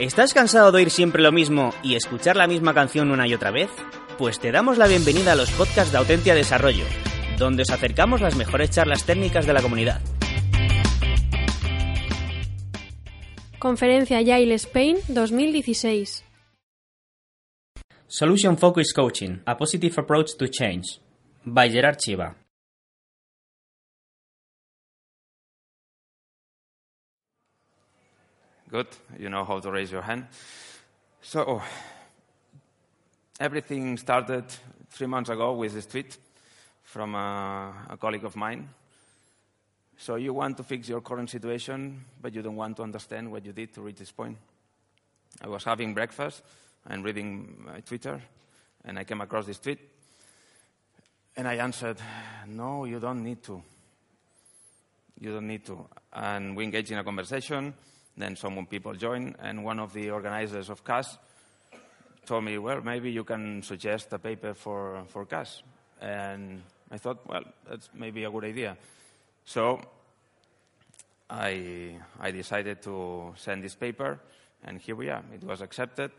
¿Estás cansado de oír siempre lo mismo y escuchar la misma canción una y otra vez? Pues te damos la bienvenida a los podcasts de Autentia Desarrollo, donde os acercamos las mejores charlas técnicas de la comunidad. Conferencia Yale Spain 2016. Solution Focused Coaching: A Positive Approach to Change. By Gerard Chiva. Good. You know how to raise your hand. So, everything started three months ago with this tweet from a, a, colleague of mine. So, you want to fix your current situation, but you don't want to understand what you did to reach this point. I was having breakfast and reading my Twitter, and I came across this tweet. And I answered, No, you don't need to. You don't need to. And we engaged in a conversation. Then some people joined, and one of the organizers of CAS told me, well, maybe you can suggest a paper for, for CAS. And I thought, well, that's maybe a good idea. So I, I decided to send this paper, and here we are. It was accepted.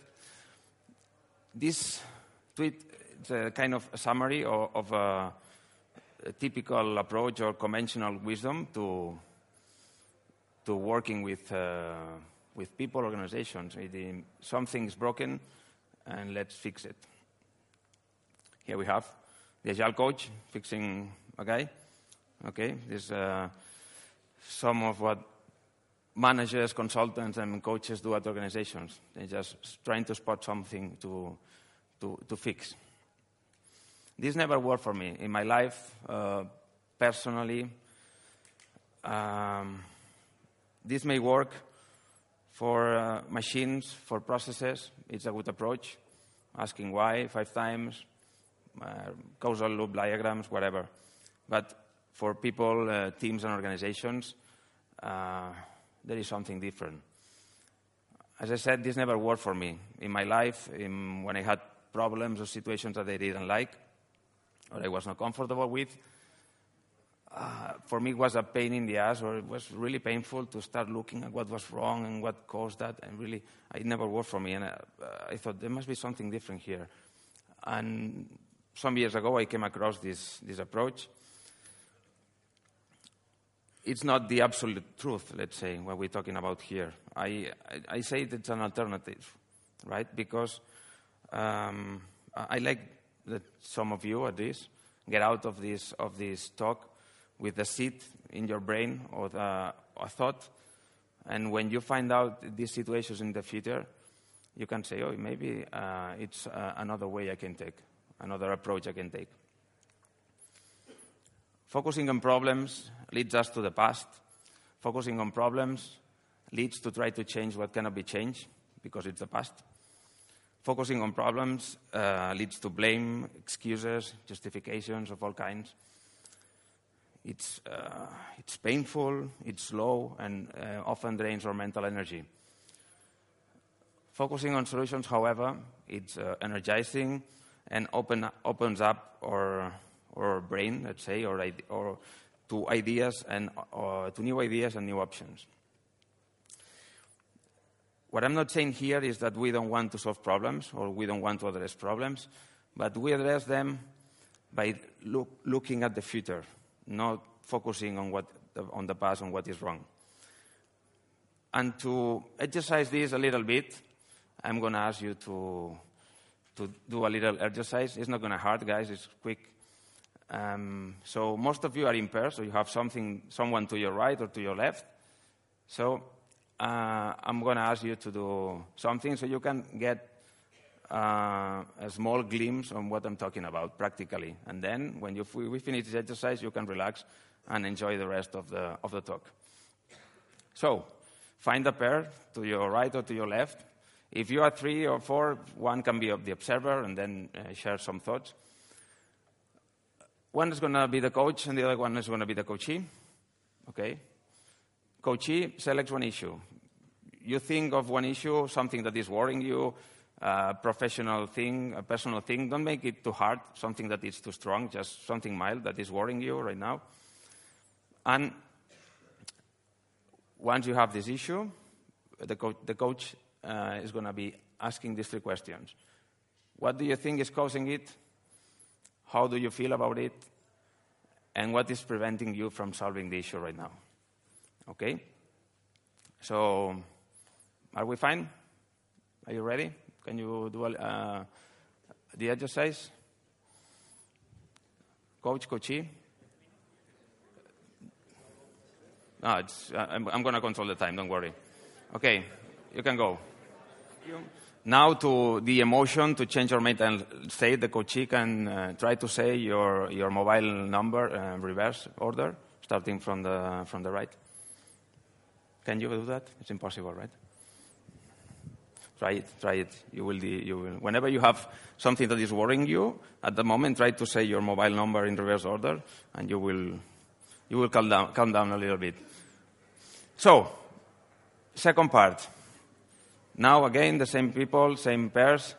This tweet is a kind of a summary of, of a, a typical approach or conventional wisdom to to working with, uh, with people, organizations. Something is broken, and let's fix it. Here we have the Agile coach fixing a guy. Okay, this is uh, some of what managers, consultants, and coaches do at organizations. They're just trying to spot something to, to, to fix. This never worked for me in my life, uh, personally. Um, this may work for uh, machines, for processes. It's a good approach. Asking why five times, uh, causal loop diagrams, whatever. But for people, uh, teams, and organizations, uh, there is something different. As I said, this never worked for me. In my life, in, when I had problems or situations that I didn't like, or I was not comfortable with, uh, for me, it was a pain in the ass, or it was really painful to start looking at what was wrong and what caused that. And really, it never worked for me. And uh, I thought there must be something different here. And some years ago, I came across this, this approach. It's not the absolute truth, let's say, what we're talking about here. I, I, I say it's an alternative, right? Because um, I like that some of you, at least, get out of this, of this talk with a seed in your brain or the, a thought. And when you find out these situations in the future, you can say, oh, maybe uh, it's uh, another way I can take, another approach I can take. Focusing on problems leads us to the past. Focusing on problems leads to try to change what cannot be changed because it's the past. Focusing on problems uh, leads to blame, excuses, justifications of all kinds. It's, uh, it's painful, it's slow, and uh, often drains our mental energy. Focusing on solutions, however, it's uh, energizing and open, opens up our, our brain, let's say, or, or to ideas and to new ideas and new options. What I'm not saying here is that we don't want to solve problems or we don't want to address problems, but we address them by look, looking at the future, not focusing on, what, on the past and what is wrong. And to exercise this a little bit, I'm going to ask you to, to do a little exercise. It's not going to hurt, guys. It's quick. Um, so most of you are in pairs, so you have something, someone to your right or to your left. So uh, I'm going to ask you to do something so you can get uh, a small glimpse on what I'm talking about practically. And then when you, we finish this exercise, you can relax and enjoy the rest of the, of the talk. So, find a pair to your right or to your left. If you are three or four, one can be of the observer and then uh, share some thoughts. One is going to be the coach and the other one is going to be the coachee. Okay? Coachee selects one issue. You think of one issue, something that is worrying you, a professional thing, a personal thing. Don't make it too hard, something that is too strong, just something mild that is worrying you right now. And once you have this issue, the, co- the coach uh, is going to be asking these three questions. What do you think is causing it? How do you feel about it? And what is preventing you from solving the issue right now? Okay? So, are we fine? Are you ready? Can you do uh, the exercise? Coach, coachee? No, it's, uh, I'm, I'm going to control the time, don't worry. Okay, you can go. Now to the emotion to change your mental state, the coachee can uh, try to say your, your mobile number uh, reverse order, starting from the, from the right. Can you do that? It's impossible, right? Try it, try it. You will, you will. Whenever you have something that is worrying you, at the moment, try to say your mobile number in reverse order, and you will, you will calm down, calm down a little bit. So, second part. Now again, the same people, same pairs.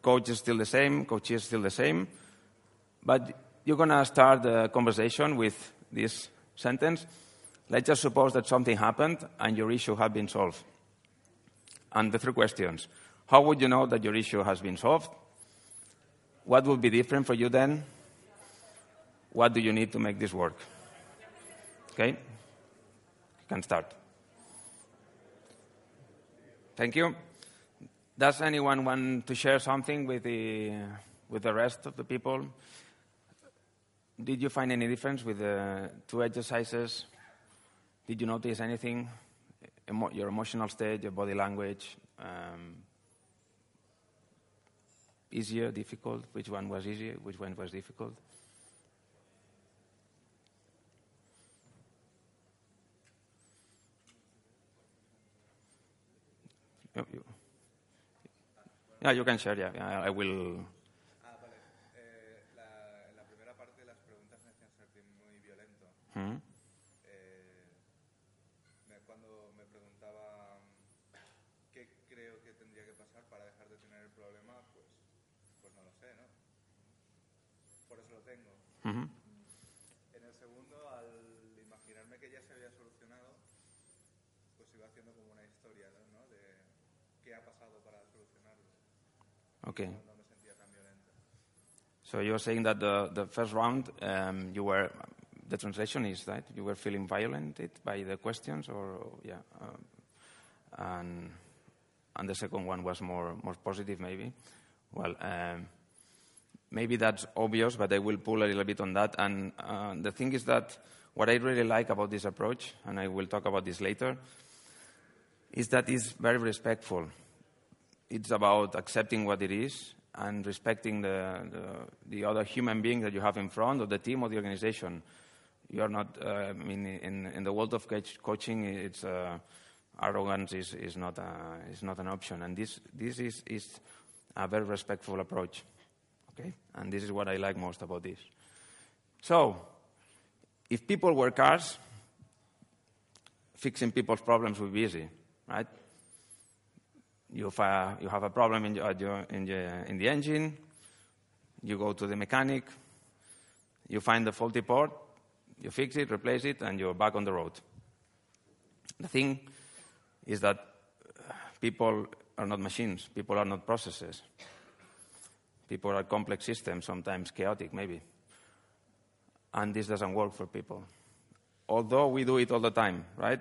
Coach is still the same, coach is still the same. But you're going to start the conversation with this sentence. Let's just suppose that something happened and your issue had been solved. And the three questions. How would you know that your issue has been solved? What will be different for you then? What do you need to make this work? Okay? You can start. Thank you. Does anyone want to share something with the, with the rest of the people? Did you find any difference with the two exercises? Did you notice anything? Emo your emotional state, your body language? Um, easier, difficult? Which one was easier? Which one was difficult? Yeah, you can share, yeah. yeah I will. Pasado para solucionarlo. Okay. So you're saying that the, the first round, um, you were, the translation is that you were feeling violated by the questions, or yeah, um, and and the second one was more more positive, maybe. Well, um, maybe that's obvious, but I will pull a little bit on that. And uh, the thing is that what I really like about this approach, and I will talk about this later, is that it's very respectful it's about accepting what it is and respecting the, the, the, other human being that you have in front, or the team, or the organization. You are not, uh, I mean, in, in the world of coaching, it's, uh, arrogance is, is, not a, is not an option. And this, this is, is a very respectful approach. Okay? And this is what I like most about this. So, if people were cars, fixing people's problems would be easy, right? You have a, you have a problem in, your, in, the, in the engine, you go to the mechanic, you find the faulty part, you fix it, replace it, and you're back on the road. The thing is that people are not machines, people are not processes. People are complex systems, sometimes chaotic, maybe. And this doesn't work for people. Although we do it all the time, right?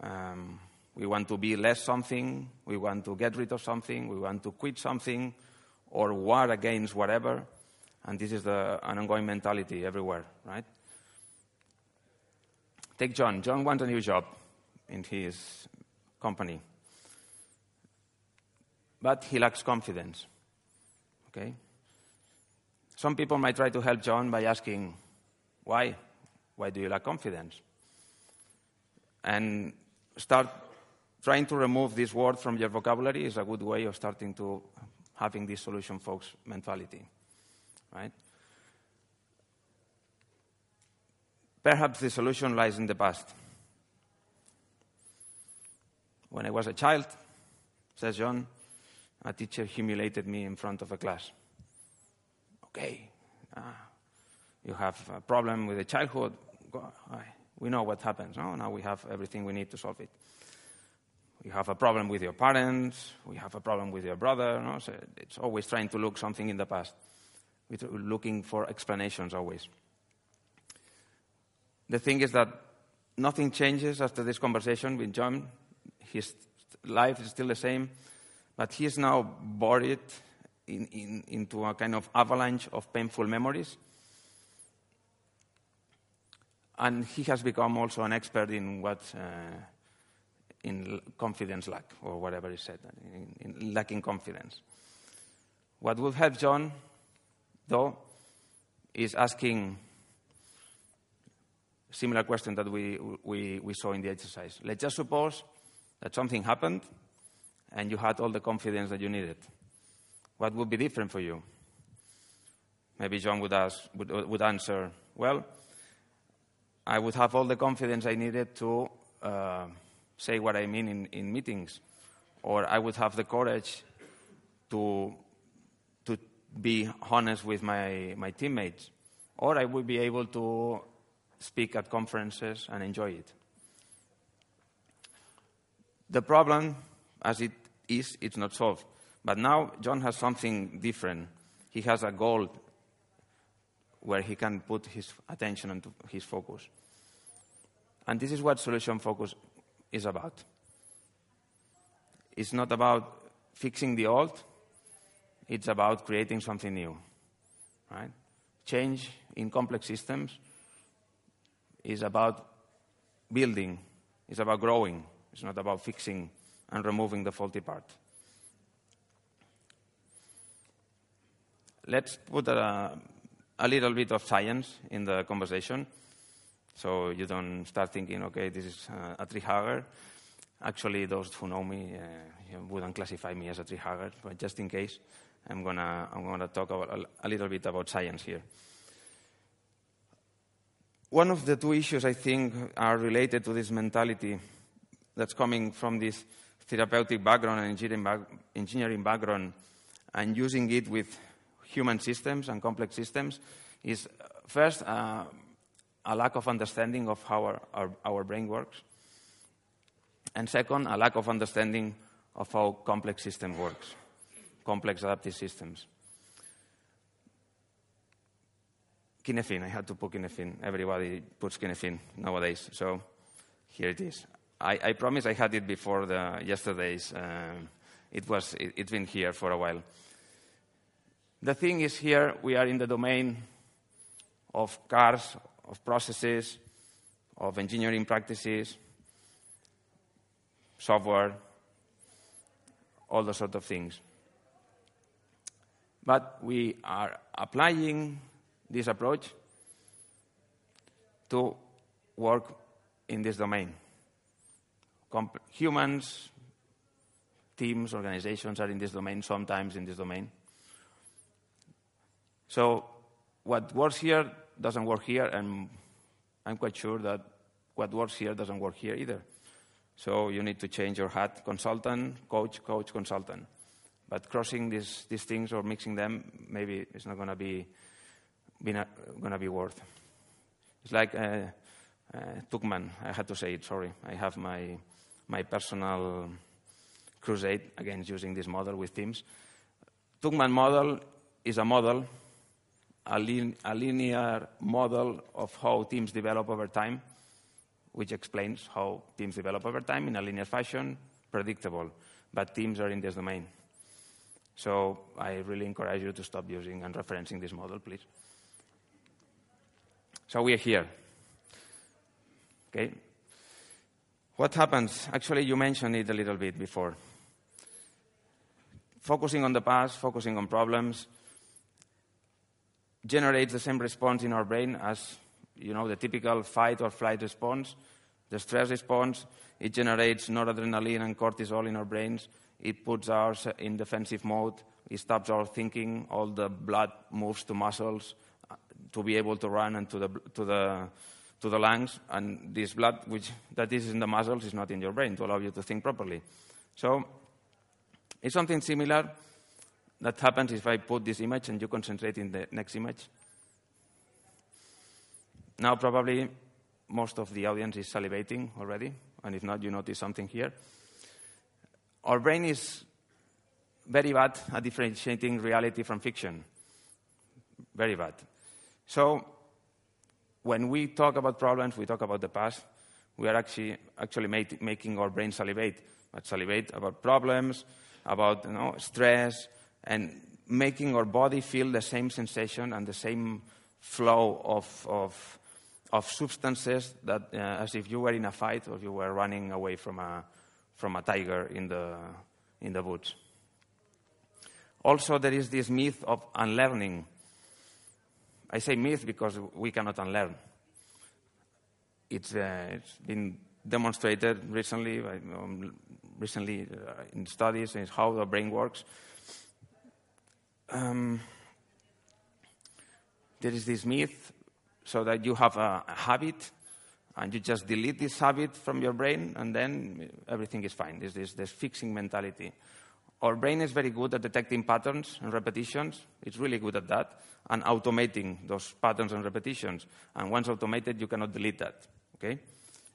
Um, we want to be less something, we want to get rid of something, we want to quit something, or war against whatever. And this is the, an ongoing mentality everywhere, right? Take John. John wants a new job in his company. But he lacks confidence. Okay? Some people might try to help John by asking, why? Why do you lack confidence? And start trying to remove this word from your vocabulary is a good way of starting to having this solution focus mentality. Right? Perhaps the solution lies in the past. When I was a child, says John, a teacher humiliated me in front of a class. Okay, ah, you have a problem with the childhood. We know what happens. No? Now we have everything we need to solve it you have a problem with your parents, we have a problem with your brother. No? So it's always trying to look something in the past. We're looking for explanations always. The thing is that nothing changes after this conversation with John. His life is still the same, but he is now buried in, in, into a kind of avalanche of painful memories. And he has become also an expert in what uh, in confidence lack, or whatever is said, in, in lacking confidence. What would help John, though, is asking similar question that we, we, we saw in the exercise. Let's just suppose that something happened and you had all the confidence that you needed. What would be different for you? Maybe John would, ask, would, would answer, well, I would have all the confidence I needed to uh, say what I mean in, in meetings, or I would have the courage to, to be honest with my, my teammates, or I would be able to speak at conferences and enjoy it. The problem, as it is, it's not solved. But now John has something different. He has a goal where he can put his attention and his focus. And this is what solution focus is about. It's not about fixing the old, it's about creating something new. Right? Change in complex systems is about building, it's about growing, it's not about fixing and removing the faulty part. Let's put a, a little bit of science in the conversation. So you don't start thinking, okay, this is uh, a tree hugger. Actually, those who know me uh, wouldn't classify me as a tree hugger, but just in case, I'm gonna, I'm gonna talk about, a, little bit about science here. One of the two issues I think are related to this mentality that's coming from this therapeutic background and engineering, back, engineering background and using it with human systems and complex systems is first uh, a lack of understanding of how our, our, our brain works. And second, a lack of understanding of how complex system works, complex adaptive systems. Cynefin, I had to put Cynefin. Everybody puts Cynefin nowadays, so here it is. I, I promise I had it before the yesterday's. Uh, it was, it, it's been here for a while. The thing is here, we are in the domain of cars, of processes, of engineering practices, software, all those sort of things. But we are applying this approach to work in this domain. Humans, teams, organizations are in this domain, sometimes in this domain. So what works here doesn't work here, and I'm quite sure that what works here doesn't work here either. So you need to change your hat consultant, coach, coach, consultant. But crossing these, these things or mixing them, maybe it's not going to be, be going to be worth. It's like uh, uh. I had to say it. Sorry, I have my my personal crusade against using this model with teams. Tuckman model is a model a, lin a linear model of how teams develop over time, which explains how teams develop over time in a linear fashion, predictable. But teams are in this domain. So I really encourage you to stop using and referencing this model, please. So we are here. Okay? What happens? Actually, you mentioned it a little bit before. Focusing on the past, focusing on problems, generates the same response in our brain as you know, the typical fight or flight response. The stress response, it generates noradrenaline and cortisol in our brains. It puts us in defensive mode. It stops our thinking. All the blood moves to muscles uh, to be able to run and to the, to the, to the lungs. And this blood, which that is in the muscles, is not in your brain to allow you to think properly. So it's something similar that happens if I put this image and you concentrate in the next image. Now, probably most of the audience is salivating already, and if not, you notice something here. our brain is very bad at differentiating reality from fiction. Very bad. So when we talk about problems, we talk about the past, we are actually, actually make, making our brain salivate. But salivate about problems, about you know, stress, and making our body feel the same sensation and the same flow of, of, of substances that, uh, as if you were in a fight or you were running away from a, from a tiger in the, in the woods. Also, there is this myth of unlearning. I say myth because we cannot unlearn. It's, uh, it's been demonstrated recently, um, recently uh, in studies in how the brain works. Um, there is this myth so that you have a, a habit and you just delete this habit from your brain and then everything is fine. There's this, this fixing mentality. Our brain is very good at detecting patterns and repetitions. It's really good at that. And automating those patterns and repetitions. And once automated, you cannot delete that. Okay?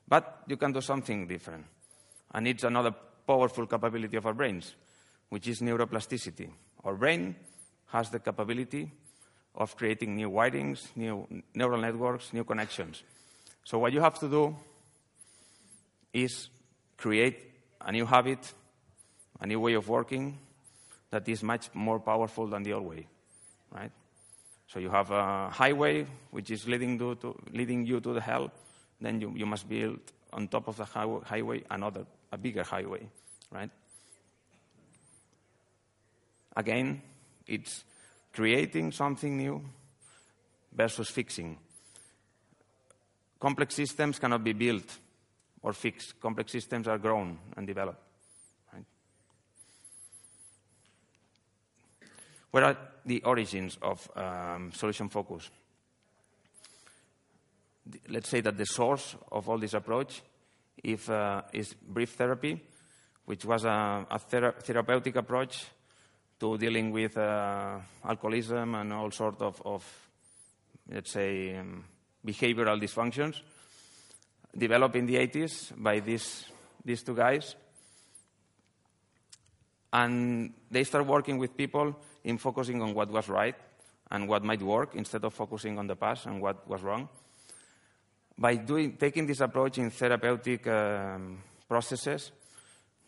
But you can do something different. And it's another powerful capability of our brains, which is neuroplasticity. Our brain has the capability of creating new wirings, new neural networks, new connections. So what you have to do is create a new habit a new way of working that is much more powerful than the old way, right? So you have a highway which is leading, to, leading you to the hell, then you, you must build on top of the highway another, a bigger highway, right? Again, it's creating something new versus fixing. Complex systems cannot be built or fixed. Complex systems are grown and developed. What are the origins of um, solution focus? Let's say that the source of all this approach if, uh, is brief therapy, which was a, a thera therapeutic approach to dealing with uh, alcoholism and all sorts of, of, let's say, um, behavioral dysfunctions, developed in the 80s by these, these two guys. And they start working with people in focusing on what was right and what might work instead of focusing on the past and what was wrong. By doing, taking this approach in therapeutic um, processes,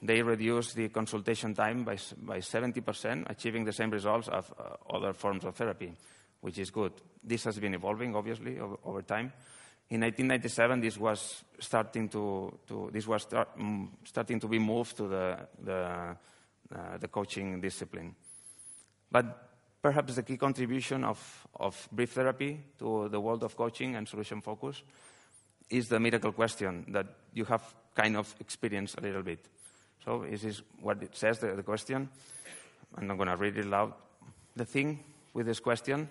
they reduce the consultation time by, by 70%, achieving the same results as uh, other forms of therapy, which is good. This has been evolving, obviously, over, over time. In 1997, this was starting to, to this was start, um, starting to be moved to the, the, uh, the coaching discipline. But perhaps the key contribution of, of brief therapy to the world of coaching and solution focus is the miracle question that you have kind of experienced a little bit. So this is what it says, the, the question. I'm not going to read it loud. The thing with this question,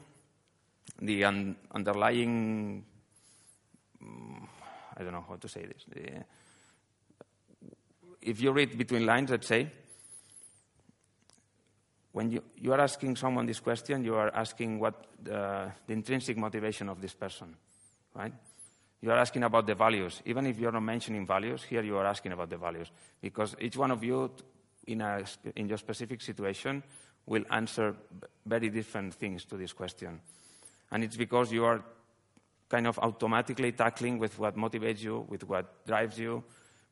the un underlying, um, I don't know how to say this. The, if you read between lines, let's say, when you, you are asking someone this question, you are asking what the, the intrinsic motivation of this person, right? You are asking about the values. Even if you're not mentioning values, here you are asking about the values. Because each one of you, in, a, in your specific situation, will answer very different things to this question. And it's because you are kind of automatically tackling with what motivates you, with what drives you,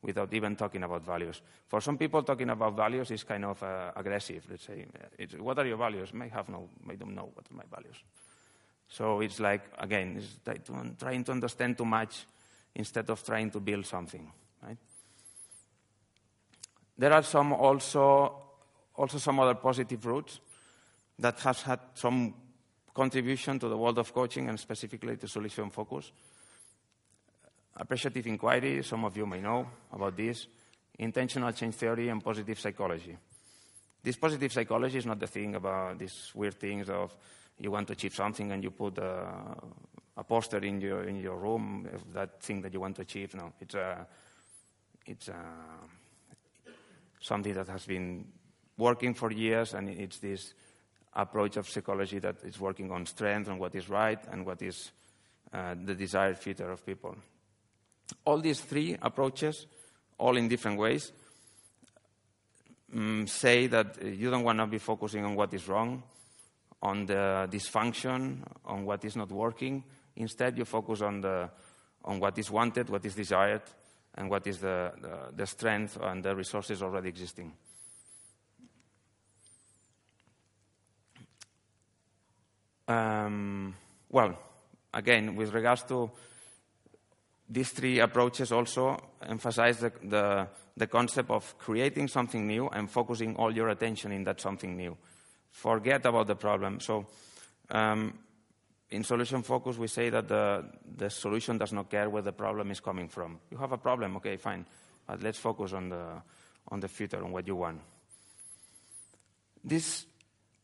without even talking about values. For some people, talking about values is kind of uh, aggressive. Let's say, it's, what are your values? May have no, may don't know what are my values. So it's like again, it's trying to understand too much instead of trying to build something. Right? There are some also also some other positive routes that has had some contribution to the world of coaching and specifically to solution focus. Appreciative inquiry, some of you may know about this, intentional change theory, and positive psychology. This positive psychology is not the thing about these weird things of you want to achieve something and you put a, a poster in your, in your room of that thing that you want to achieve. No, it's, a, it's a, something that has been working for years, and it's this approach of psychology that is working on strength and what is right and what is uh, the desired future of people. All these three approaches, all in different ways, mm, say that you don't want to be focusing on what is wrong, on the dysfunction, on what is not working. Instead, you focus on, the, on what is wanted, what is desired, and what is the, the, the strength and the resources already existing. Um, well, again, with regards to these three approaches also emphasize the, the, the, concept of creating something new and focusing all your attention in that something new. Forget about the problem. So um, in solution focus, we say that the, the solution does not care where the problem is coming from. You have a problem, okay, fine, but let's focus on the, on the future, on what you want. This,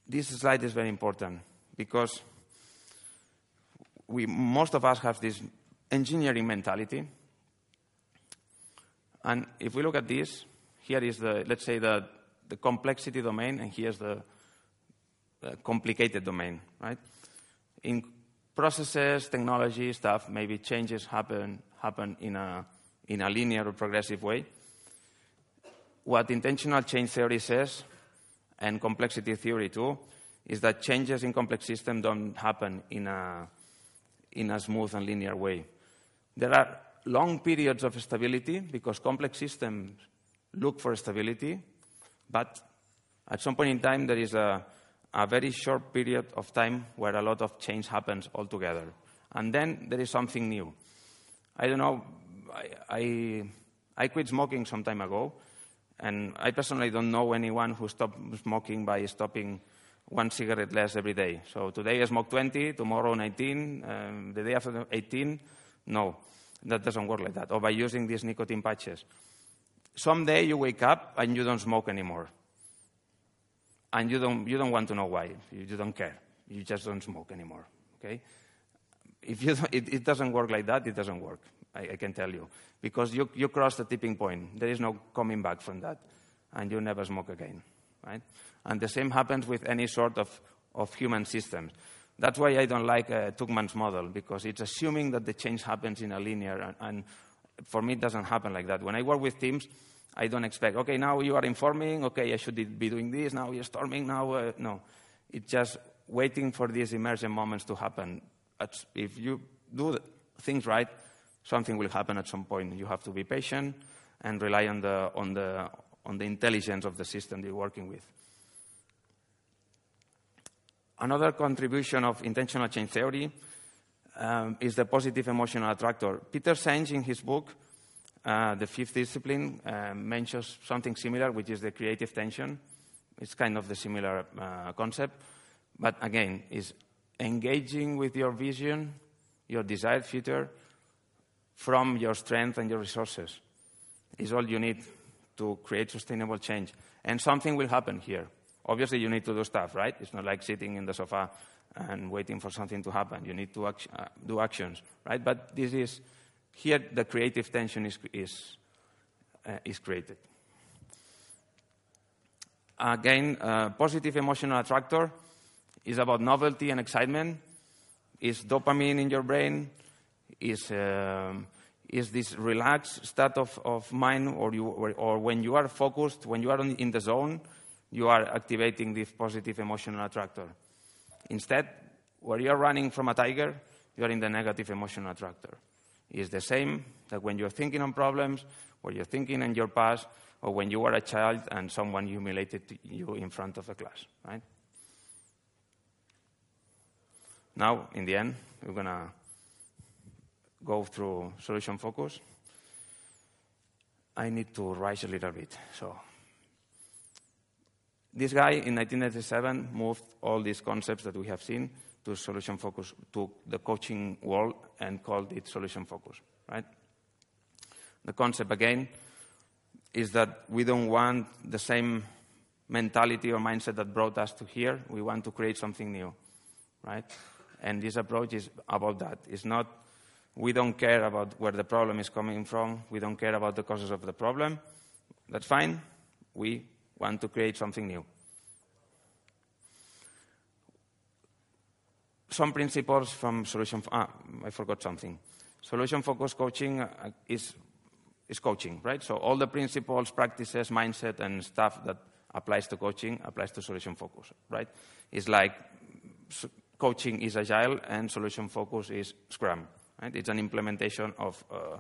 this slide is very important because we, most of us have this engineering mentality. And if we look at this, here is the, let's say, the, the complexity domain, and here's the, the complicated domain, right? In processes, technology, stuff, maybe changes happen, happen in, a, in a linear or progressive way. What intentional change theory says, and complexity theory too, is that changes in complex systems don't happen in a, in a smooth and linear way. There are long periods of stability because complex systems look for stability, but at some point in time there is a, a very short period of time where a lot of change happens altogether. And then there is something new. I don't know, I, I, I quit smoking some time ago, and I personally don't know anyone who stopped smoking by stopping one cigarette less every day. So today I smoke 20, tomorrow 19, um, the day after 18, no. That doesn't work like that. Or by using these nicotine patches. Someday you wake up and you don't smoke anymore. And you don't, you don't want to know why. You, don't care. You just don't smoke anymore. Okay? If you it, it, doesn't work like that, it doesn't work. I, I can tell you. Because you, you cross the tipping point. There is no coming back from that. And you never smoke again. Right? And the same happens with any sort of, of human systems. That's why I don't like uh, Tuckman's model, because it's assuming that the change happens in a linear, and, and for me, it doesn't happen like that. When I work with teams, I don't expect, okay, now you are informing, okay, I should be doing this, now you're storming, now, uh, no. It's just waiting for these emergent moments to happen. If you do things right, something will happen at some point. You have to be patient and rely on the, on the, on the intelligence of the system you're working with. Another contribution of intentional change theory um, is the positive emotional attractor. Peter Senge, in his book, uh, The Fifth Discipline, uh, mentions something similar, which is the creative tension. It's kind of the similar uh, concept. But again, is engaging with your vision, your desired future, from your strength and your resources is all you need to create sustainable change. And something will happen here. Obviously, you need to do stuff, right? It's not like sitting in the sofa and waiting for something to happen. You need to act- uh, do actions, right? But this is here the creative tension is is uh, is created. Again, uh, positive emotional attractor is about novelty and excitement. Is dopamine in your brain? Is um, is this relaxed state of, of mind, or, you, or, when you are focused, when you are in the zone, you are activating this positive emotional attractor. Instead, where you're running from a tiger, you're in the negative emotional attractor. It's the same that when you're thinking on problems, or you're thinking in your past, or when you were a child and someone humiliated you in front of the class, right? Now, in the end, we're going to go through solution focus. I need to rise a little bit, so this guy in 1997 moved all these concepts that we have seen to solution focus, to the coaching world and called it solution focus, right? The concept again is that we don't want the same mentality or mindset that brought us to here. We want to create something new, right? And this approach is about that. It's not, we don't care about where the problem is coming from. We don't care about the causes of the problem. That's fine. We want to create something new. Some principles from solution. Ah, I forgot something. Solution focused coaching uh, is, is coaching, right? So all the principles, practices, mindset, and stuff that applies to coaching, applies to solution focus, right? It's like coaching is agile and solution focus is Scrum, right? It's an implementation of, uh,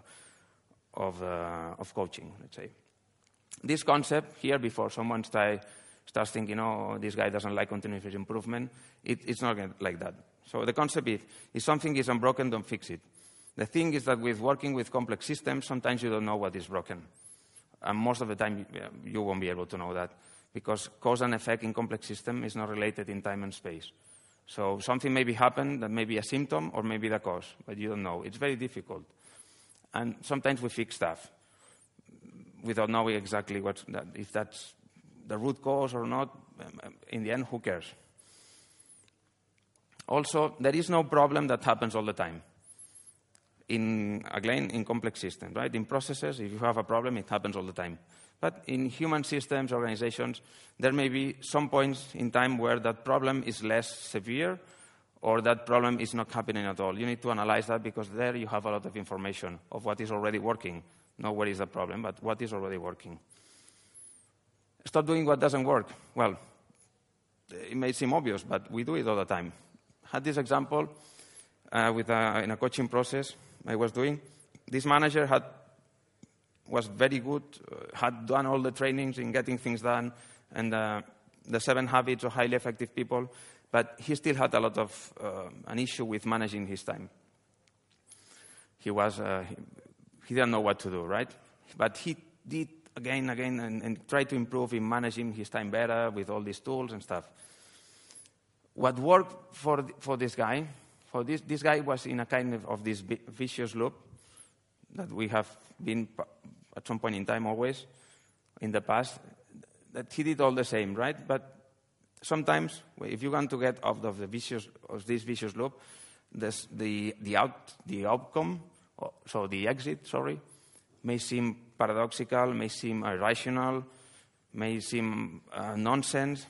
of, uh, of coaching, let's say. This concept here, before someone start, starts thinking, oh, this guy doesn't like continuous improvement, it, it's not like that. So the concept is, if something is unbroken, don't fix it. The thing is that with working with complex systems, sometimes you don't know what is broken. And most of the time, you won't be able to know that because cause and effect in complex system is not related in time and space. So something maybe happened that may be a symptom or maybe the cause, but you don't know. It's very difficult. And sometimes we fix stuff without knowing exactly what, if that's the root cause or not. In the end, who cares? Also, there is no problem that happens all the time. In, again, in complex systems, right? In processes, if you have a problem, it happens all the time. But in human systems, organizations, there may be some points in time where that problem is less severe or that problem is not happening at all. You need to analyze that because there you have a lot of information of what is already working. Not where is the problem, but what is already working. Stop doing what doesn't work. Well, it may seem obvious, but we do it all the time. Had this example uh, with a, in a coaching process I was doing. This manager had was very good, uh, had done all the trainings in getting things done, and uh, the seven habits of highly effective people, but he still had a lot of uh, an issue with managing his time. He was uh, he, he, didn't know what to do, right? But he did again, again, and, and tried to improve in managing his time better with all these tools and stuff. What worked for for this guy, for this this guy was in a kind of, of this vicious loop that we have been at some point in time always in the past that he did all the same, right? But sometimes if you want to get out of the vicious of this vicious loop, this, the the out the outcome, so the exit, sorry, may seem paradoxical, may seem irrational, may seem uh, nonsense,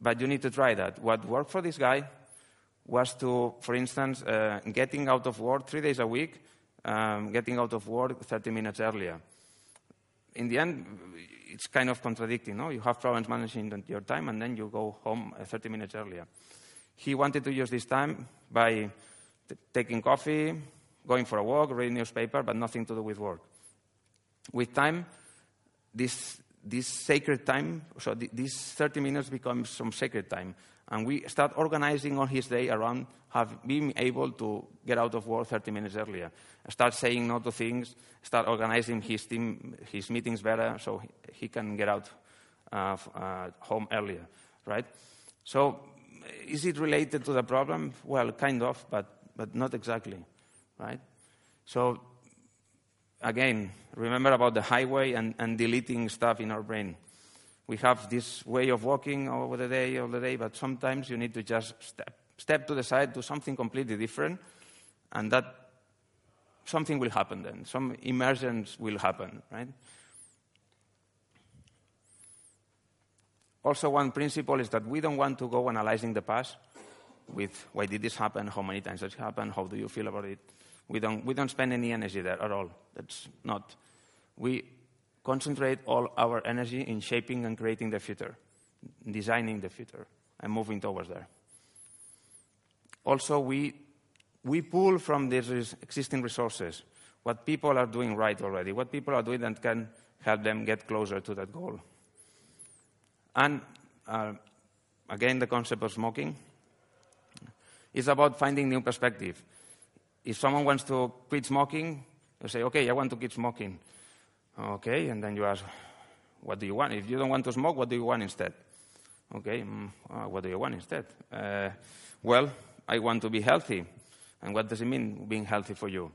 but you need to try that. What worked for this guy was to, for instance, uh, getting out of work three days a week um, getting out of work 30 minutes earlier. In the end, it's kind of contradicting. No? You have problems managing your time, and then you go home uh, 30 minutes earlier. He wanted to use this time by t- taking coffee, going for a walk, reading newspaper, but nothing to do with work. With time, this, this sacred time, so th- these 30 minutes becomes some sacred time. And we start organizing on his day around have been able to get out of work 30 minutes earlier. Start saying no to things, start organizing his team, his meetings better so he can get out uh, uh, home earlier, right? So is it related to the problem? Well, kind of, but, but not exactly, right? So again, remember about the highway and, and deleting stuff in our brain we have this way of walking over the day, all the day, but sometimes you need to just step, step to the side, do something completely different, and that something will happen then. Some emergence will happen, right? Also, one principle is that we don't want to go analyzing the past with why did this happen, how many times it happened, how do you feel about it. We don't, we don't spend any energy there at all. That's not. We concentrate all our energy in shaping and creating the future, designing the future, and moving towards there. Also, we, we pull from these existing resources what people are doing right already, what people are doing that can help them get closer to that goal. And uh, again, the concept of smoking is about finding new perspective. If someone wants to quit smoking, you say, okay, I want to quit smoking. Okay, and then you ask, what do you want? If you don't want to smoke, what do you want instead? Okay, mm, uh, what do you want instead? Uh, well, I want to be healthy. And what does it mean, being healthy for you?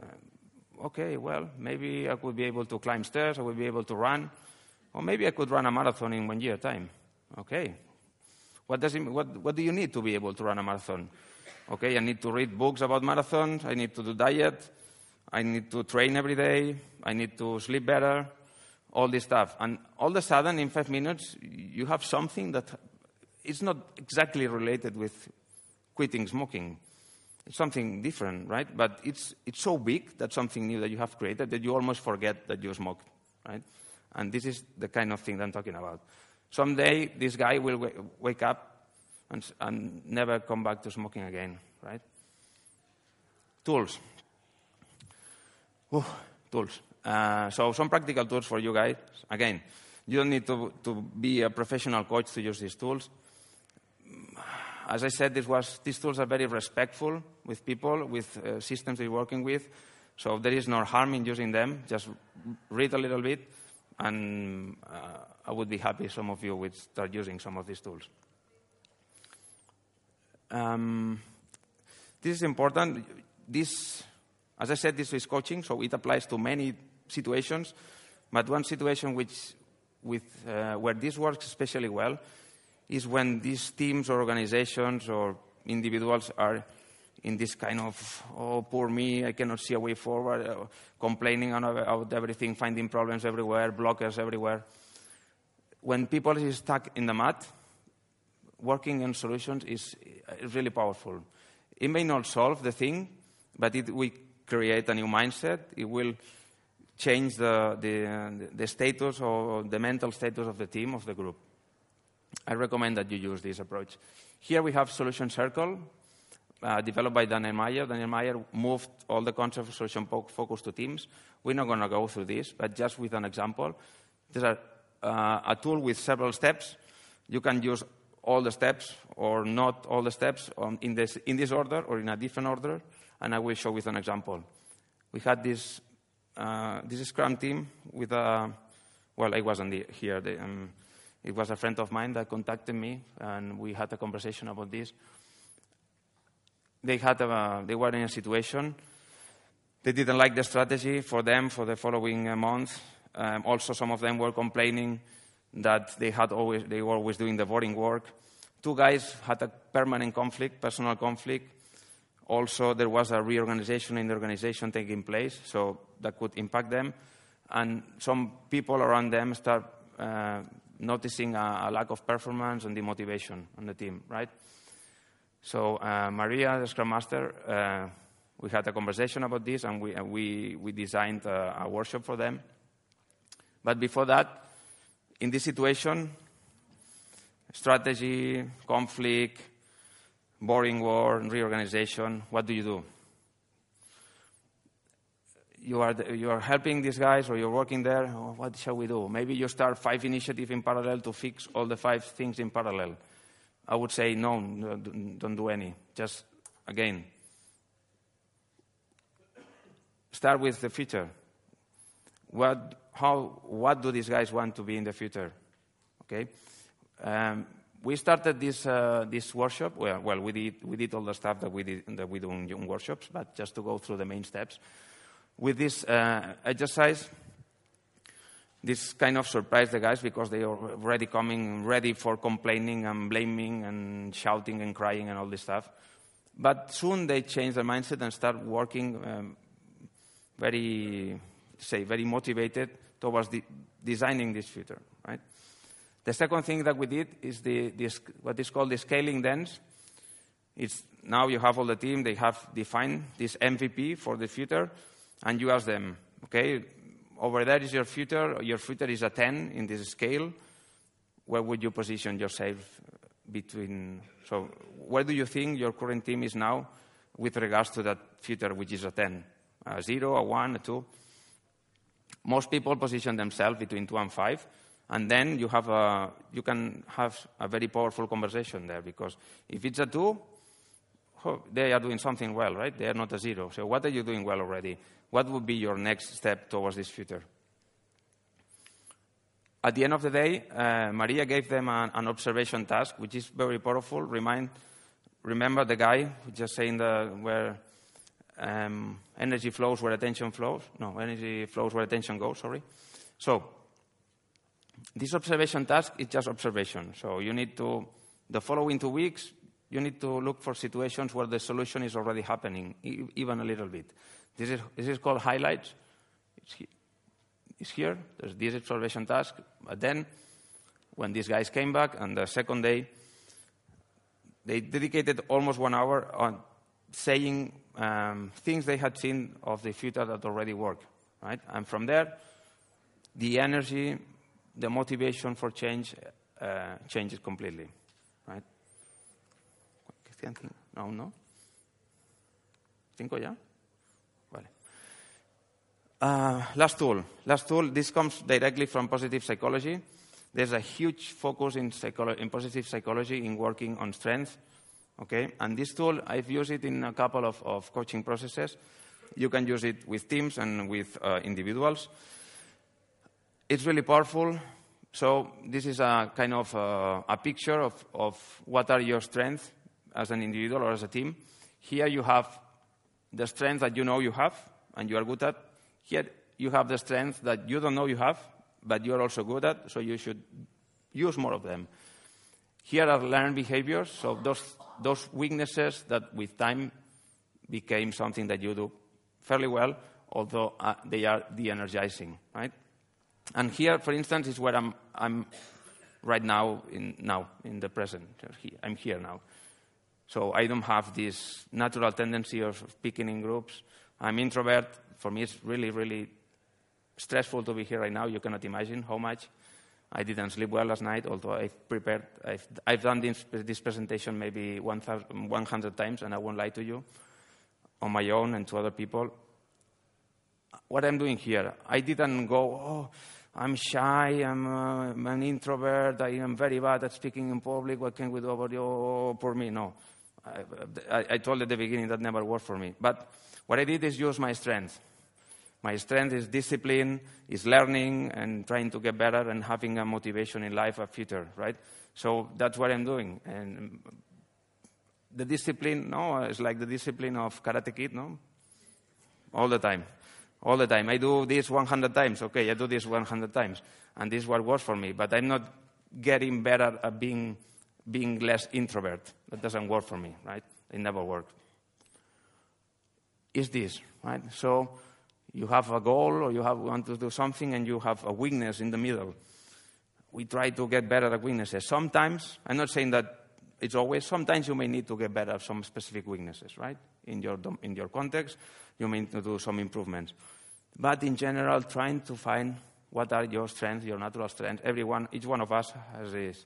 Uh, okay, well, maybe I could be able to climb stairs, I would be able to run, or maybe I could run a marathon in one year time. Okay. What, does it, what, what do you need to be able to run a marathon? Okay, I need to read books about marathons, I need to do diet, I need to train every day, I need to sleep better, all this stuff. And all of a sudden, in five minutes, you have something that is not exactly related with quitting smoking. It's something different, right? But it's, it's so big that something new that you have created that you almost forget that you smoked, right? And this is the kind of thing that I'm talking about. Someday, this guy will wake up and, and never come back to smoking again, right? Tools. Ooh, tools. Uh, so some practical tools for you guys. Again, you don't need to, to be a professional coach to use these tools. As I said, this was, these tools are very respectful with people, with uh, systems they're working with. So there is no harm in using them. Just read a little bit, and uh, I would be happy some of you would start using some of these tools. Um, this is important. This, as I said, this is coaching, so it applies to many situations. But one situation which, with, uh, where this works especially well is when these teams or organizations or individuals are in this kind of, oh, poor me, I cannot see a way forward, uh, complaining about everything, finding problems everywhere, blockers everywhere. When people are stuck in the mud, working on solutions is, really powerful. It may not solve the thing, but it will create a new mindset. It will change the, the, the status or the mental status of the team, of the group. I recommend that you use this approach. Here we have Solution Circle, uh, developed by Daniel Meier. Daniel Meier moved all the concept of solution focus to teams. We're not going to go through this, but just with an example. There's a, uh, a tool with several steps. You can use all the steps or not all the steps in, this, in this order or in a different order, and I will show with an example. We had this, uh, this Scrum team with a, well, I wasn't here. The, um, it was a friend of mine that contacted me, and we had a conversation about this they, had a, they were in a situation. They didn't like the strategy for them for the following month. Um, also, some of them were complaining that they, had always, they were always doing the boring work. Two guys had a permanent conflict, personal conflict. Also, there was a reorganization in the organization taking place, so that could impact them. And some people around them start uh, noticing a, a, lack of performance and demotivation on the team, right? So uh, Maria, the Scrum Master, uh, we had a conversation about this, and we, uh, we, we designed a, a, workshop for them. But before that, in this situation, strategy, conflict, boring war, reorganization, what do you do? You are, the, you are helping these guys or you're working there, oh, what shall we do? Maybe you start five initiatives in parallel to fix all the five things in parallel. I would say no, don't do any. Just again, start with the future. What, how, what do these guys want to be in the future? Okay. Um, we started this, uh, this workshop. Well, well, we did, we did all the stuff that we, did, that we do in workshops, but just to go through the main steps. With this uh, exercise, this kind of surprised the guys because they are already coming ready for complaining and blaming and shouting and crying and all this stuff. But soon they changed their mindset and start working um, very, say, very motivated towards the, designing this future, right? The second thing that we did is the, what is called the scaling dance. It's now you have all the team, they have defined this MVP for the future, and you ask them, okay, over there is your future. Your future is a 10 in this scale. Where would you position yourself between? So, where do you think your current team is now with regards to that future, which is a 10? A 0, a 1, a 2? Most people position themselves between 2 and 5. And then you, have a, you can have a very powerful conversation there because if it's a 2, oh, they are doing something well, right? They are not a 0. So, what are you doing well already? what would be your next step towards this future? At the end of the day, uh, Maria gave them an, an, observation task, which is very powerful. Remind, remember the guy just saying the, where um, energy flows, where attention flows. No, energy flows where attention goes, sorry. So, this observation task is just observation. So, you need to, the following two weeks, you need to look for situations where the solution is already happening, even a little bit. This is, this is called highlights. It's, it's here. There's this observation task. But then, when these guys came back on the second day, they dedicated almost one hour on saying um, things they had seen of the future that already work. Right? And from there, the energy the motivation for change uh, changes completely, right? No, no. Cinco ya? Vale. Uh, last tool. Last tool. This comes directly from positive psychology. There's a huge focus in, psycholo- in positive psychology in working on strength. Okay, and this tool I've used it in a couple of, of coaching processes. You can use it with teams and with uh, individuals. It's really powerful. So this is a kind of uh, a picture of, of what are your strengths as an individual or as a team. Here you have the strength that you know you have and you are good at. Here you have the strength that you don't know you have, but you are also good at, so you should use more of them. Here are learned behaviors, so those, those weaknesses that with time became something that you do fairly well, although uh, they are de-energizing, right? And here, for instance, is where I'm, I'm right now in, now, in the present. I'm here now. So I don't have this natural tendency of speaking in groups. I'm introvert. For me, it's really, really stressful to be here right now. You cannot imagine how much. I didn't sleep well last night, although I've prepared. I've, I've done this, this presentation maybe 100 times, and I won't lie to you, on my own and to other people. What I'm doing here, I didn't go, oh, I'm shy, I'm, uh, I'm, an introvert, I am very bad at speaking in public, what can we do about you? Oh, for me, no. I, I, I told at the beginning that never worked for me. But what I did is use my strength. My strength is discipline, is learning, and trying to get better, and having a motivation in life, a future, right? So that's what I'm doing. And the discipline, no, it's like the discipline of Karate Kid, no? All the time all the time. I do this 100 times. Okay, I do this 100 times. And this is what works for me. But I'm not getting better at being, being less introvert. That doesn't work for me, right? It never worked. Is this, right? So you have a goal or you have, want to do something and you have a weakness in the middle. We try to get better at weaknesses. Sometimes, I'm not saying that it's always, sometimes you may need to get better at some specific weaknesses, right? In your, in your context, you may need to do some improvements. But in general, trying to find what are your strengths, your natural strengths. Everyone, each one of us has his,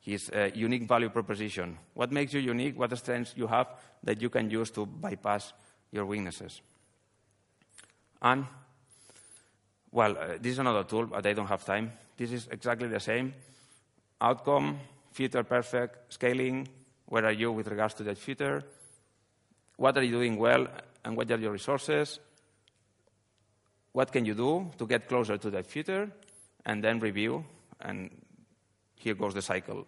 his uh, unique value proposition. What makes you unique? What strengths you have that you can use to bypass your weaknesses? And, well, uh, this is another tool, but I don't have time. This is exactly the same. Outcome, future perfect, scaling, where are you with regards to that future? What are you doing well, and what are your resources? what can you do to get closer to that future, and then review, and here goes the cycle.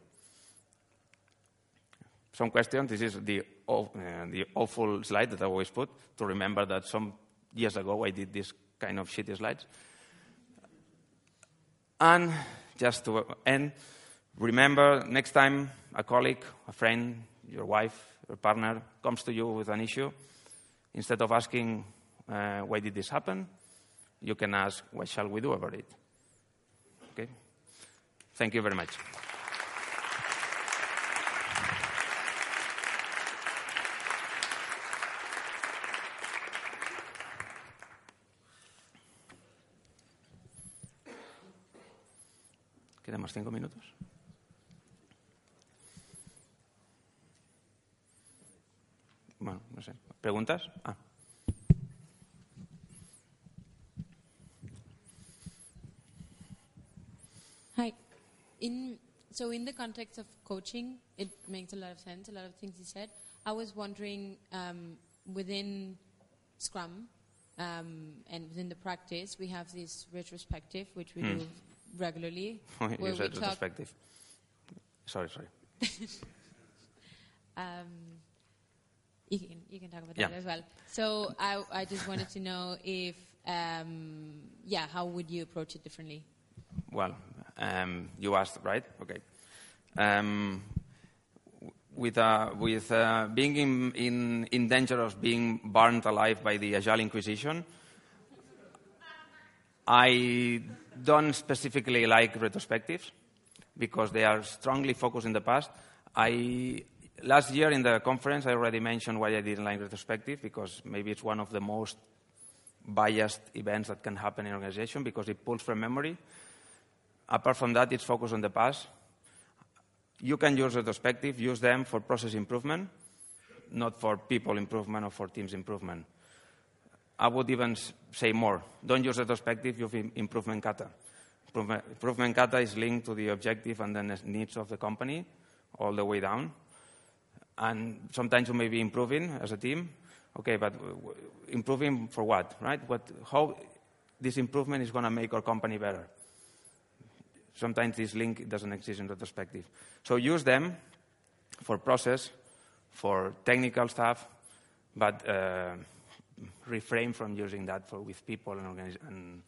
Some questions. This is the, uh, the awful slide that I always put to remember that some years ago I did this kind of shitty slides. And just to end, remember next time a colleague, a friend, your wife, your partner comes to you with an issue, instead of asking, uh, why did this happen? you can ask, what shall we do about it? Okay? Thank you very much. Quedamos cinco minutos. Bueno, no sé. ¿Preguntas? Ah. in so in the context of coaching, it makes a lot of sense. A lot of things you said. I was wondering um, within Scrum um, and within the practice, we have this retrospective, which we hmm. do regularly. You said retrospective. Sorry, sorry. um, you can you can talk about yeah. that as well. So I I just wanted to know if um, yeah, how would you approach it differently? Well, um, you asked, right? Okay. Um, with, uh, with uh, being in, in, in, danger of being burned alive by the Agile Inquisition, I don't specifically like retrospectives because they are strongly focused in the past. I, last year in the conference, I already mentioned why I didn't like retrospective because maybe it's one of the most biased events that can happen in an organization because it pulls from memory apart from that, it's focused on the past. You can use retrospective, use them for process improvement, not for people improvement or for teams improvement. I would even say more. Don't use retrospective, use improvement kata. Improvement, kata is linked to the objective and the needs of the company all the way down. And sometimes you may be improving as a team. Okay, but improving for what, right? What, how this improvement is going to make our company better. Sometimes this link doesn't exist in retrospective. So use them for process, for technical stuff, but uh, refrain from using that for with people and, and,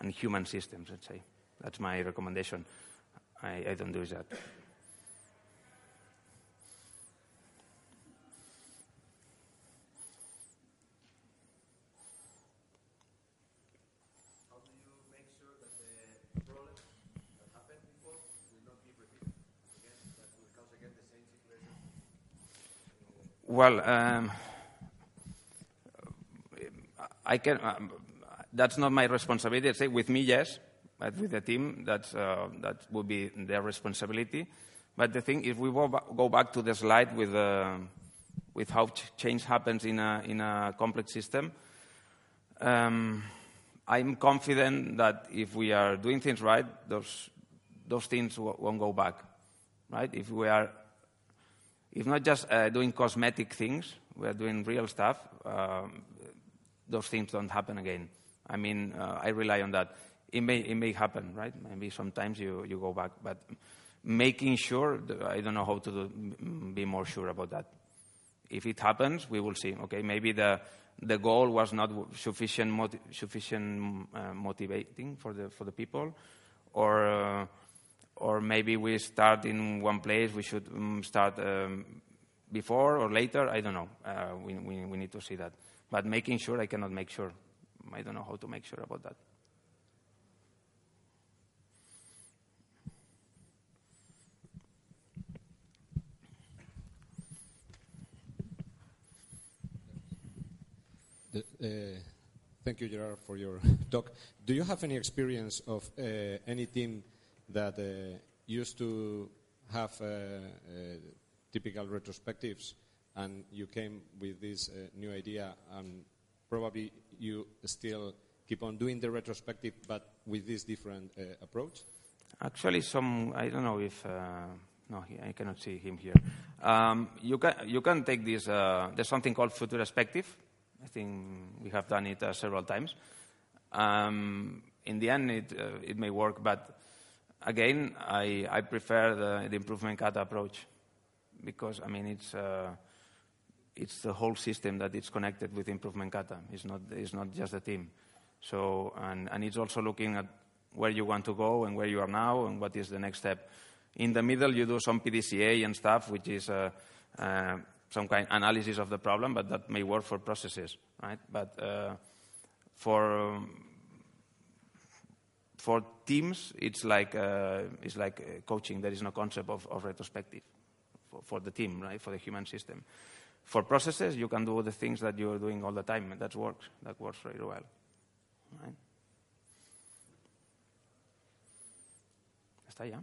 and human systems, let's say. That's my recommendation. I, I don't do that. Well, um, I can. Um, that's not my responsibility. Say with me, yes, but with the team, that's uh, that would be their responsibility. But the thing, if we go back to the slide with uh, with how ch change happens in a in a complex system, um, I'm confident that if we are doing things right, those those things won't go back, right? If we are if not just uh, doing cosmetic things, we are doing real stuff, um, those things don't happen again. I mean, uh, I rely on that. It may, it may happen, right? Maybe sometimes you, you go back, but making sure, I don't know how to do, be more sure about that. If it happens, we will see. Okay, maybe the, the goal was not sufficient, motiv sufficient uh, motivating for the, for the people, or uh, or maybe we start in one place, we should um, start um, before or later, I don't know. Uh, we, we, we need to see that. But making sure, I cannot make sure. I don't know how to make sure about that. The, uh, thank you, Gerard, for your talk. Do you have any experience of uh, any team that uh, used to have uh, uh, typical retrospectives and you came with this new idea and probably you still keep on doing the retrospective but with this different approach? Actually, some, I don't know if, no, I cannot see him here. Um, you, can, you can take this, uh, there's something called futurospective. I think we have done it uh, several times. Um, in the end, it, uh, it may work, but again, I, I prefer the, the, improvement kata approach because, I mean, it's, uh, it's the whole system that is connected with improvement kata. It's not, it's not just the team. So, and, and it's also looking at where you want to go and where you are now and what is the next step. In the middle, you do some PDCA and stuff, which is uh, uh, some kind of analysis of the problem, but that may work for processes, right? But uh, for um, for teams, it's like, uh, it's like uh, coaching. There is no concept of, of retrospective for, for, the team, right, for the human system. For processes, you can do the things that you're doing all the time, that works. That works very well. Right? ¿Está ya?